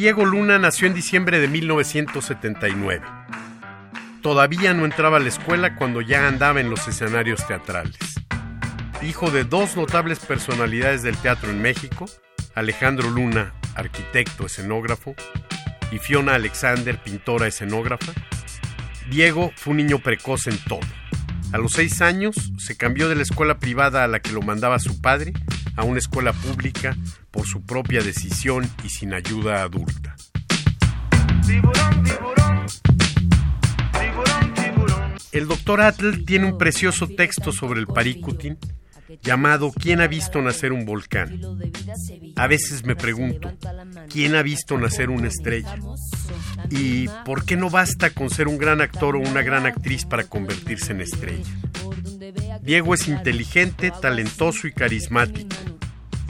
Diego Luna nació en diciembre de 1979. Todavía no entraba a la escuela cuando ya andaba en los escenarios teatrales. Hijo de dos notables personalidades del teatro en México, Alejandro Luna, arquitecto escenógrafo, y Fiona Alexander, pintora escenógrafa, Diego fue un niño precoz en todo. A los seis años se cambió de la escuela privada a la que lo mandaba su padre a una escuela pública por su propia decisión y sin ayuda adulta. El doctor Atl tiene un precioso texto sobre el paricutin llamado ¿Quién ha visto nacer un volcán? A veces me pregunto, ¿quién ha visto nacer una estrella? ¿Y por qué no basta con ser un gran actor o una gran actriz para convertirse en estrella? Diego es inteligente, talentoso y carismático.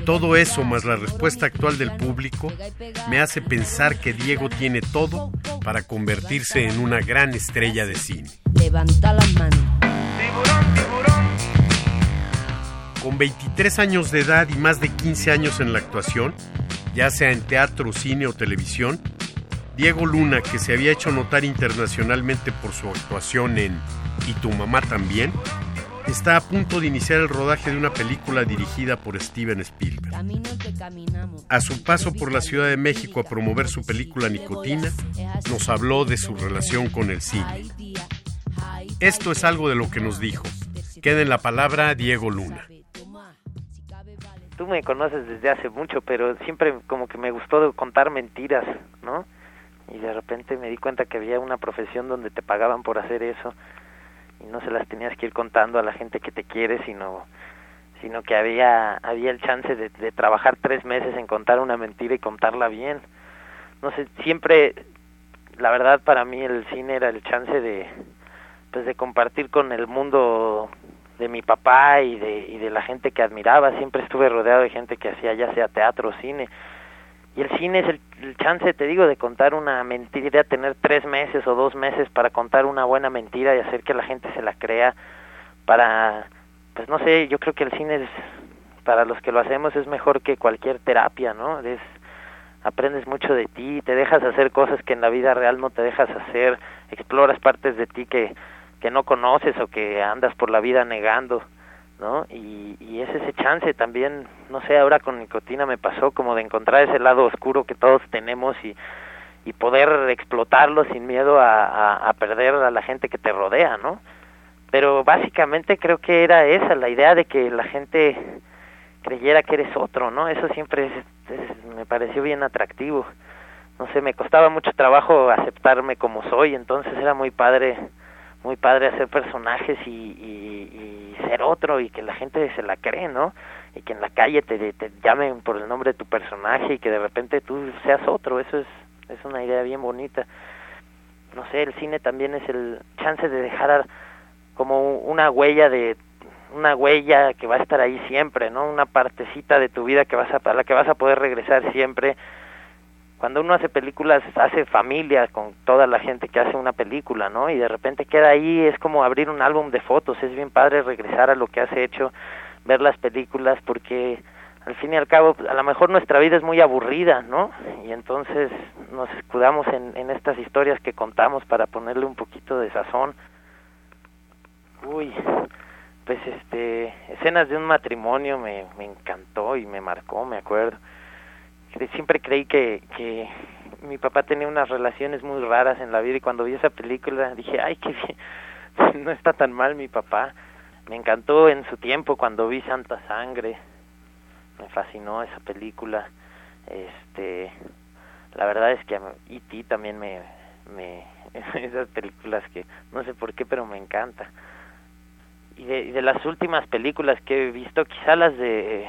Todo eso, más la respuesta actual del público, me hace pensar que Diego tiene todo para convertirse en una gran estrella de cine. Levanta las manos. Con 23 años de edad y más de 15 años en la actuación, ya sea en teatro, cine o televisión, Diego Luna, que se había hecho notar internacionalmente por su actuación en Y tu mamá también, está a punto de iniciar el rodaje de una película dirigida por Steven Spielberg. A su paso por la Ciudad de México a promover su película Nicotina, nos habló de su relación con el cine. Esto es algo de lo que nos dijo. Queda en la palabra Diego Luna. Tú me conoces desde hace mucho, pero siempre como que me gustó contar mentiras, ¿no? Y de repente me di cuenta que había una profesión donde te pagaban por hacer eso y no se las tenías que ir contando a la gente que te quiere, sino sino que había había el chance de, de trabajar tres meses en contar una mentira y contarla bien. No sé, siempre, la verdad para mí el cine era el chance de pues de compartir con el mundo de mi papá y de, y de la gente que admiraba. Siempre estuve rodeado de gente que hacía ya sea teatro o cine el cine es el, chance, te digo, de contar una mentira, tener tres meses o dos meses para contar una buena mentira y hacer que la gente se la crea, para, pues no sé, yo creo que el cine es, para los que lo hacemos es mejor que cualquier terapia, ¿no? Es, aprendes mucho de ti, te dejas hacer cosas que en la vida real no te dejas hacer, exploras partes de ti que, que no conoces o que andas por la vida negando. ¿No? Y, y es ese chance también, no sé, ahora con nicotina me pasó como de encontrar ese lado oscuro que todos tenemos y, y poder explotarlo sin miedo a, a, perder a la gente que te rodea, ¿no? Pero básicamente creo que era esa, la idea de que la gente creyera que eres otro, ¿no? Eso siempre me pareció bien atractivo. No sé, me costaba mucho trabajo aceptarme como soy, entonces era muy padre muy padre hacer personajes y, y, ser otro y que la gente se la cree, ¿no? Y que en la calle te, te llamen por el nombre de tu personaje y que de repente tú seas otro, eso es, es una idea bien bonita. No sé, el cine también es el chance de dejar como una huella de una huella que va a estar ahí siempre, ¿no? Una partecita de tu vida que vas a, a la que vas a poder regresar siempre cuando uno hace películas hace familia con toda la gente que hace una película, ¿no? Y de repente queda ahí, es como abrir un álbum de fotos, es bien padre regresar a lo que has hecho, ver las películas, porque al fin y al cabo a lo mejor nuestra vida es muy aburrida, ¿no? Y entonces nos escudamos en, estas historias que contamos para ponerle un poquito de sazón. Uy, pues este, escenas de un matrimonio me encantó y me marcó, me acuerdo siempre creí que, que mi papá tenía unas relaciones muy raras en la vida y cuando vi esa película dije, ay, qué bien, no está tan mal mi papá. Me encantó en su tiempo cuando vi Santa Sangre, me fascinó esa película. Este, la verdad es que E.T. también me, me, esas películas que no sé por qué, pero me encanta. Y de, las últimas películas que he visto, quizá las de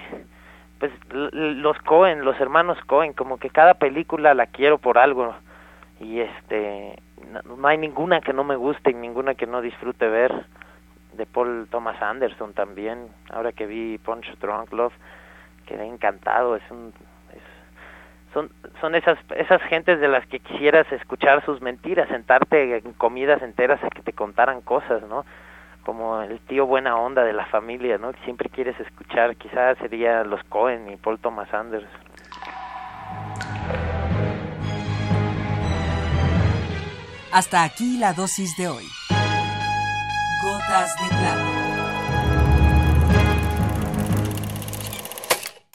pues los Cohen, los hermanos Cohen, como que cada película la quiero por algo. Y este no, hay ninguna que no me guste y ninguna que no disfrute ver. De Paul Thomas Anderson también. Ahora que vi Punch Drunk Love quedé encantado. Es un son son esas esas gentes de las que quisieras escuchar sus mentiras sentarte en comidas enteras a que te contaran cosas no como el tío buena onda de la familia, ¿no? Que siempre quieres escuchar, quizás sería los Cohen y Paul Thomas Anderson. Hasta aquí la dosis de hoy. Gotas de plata.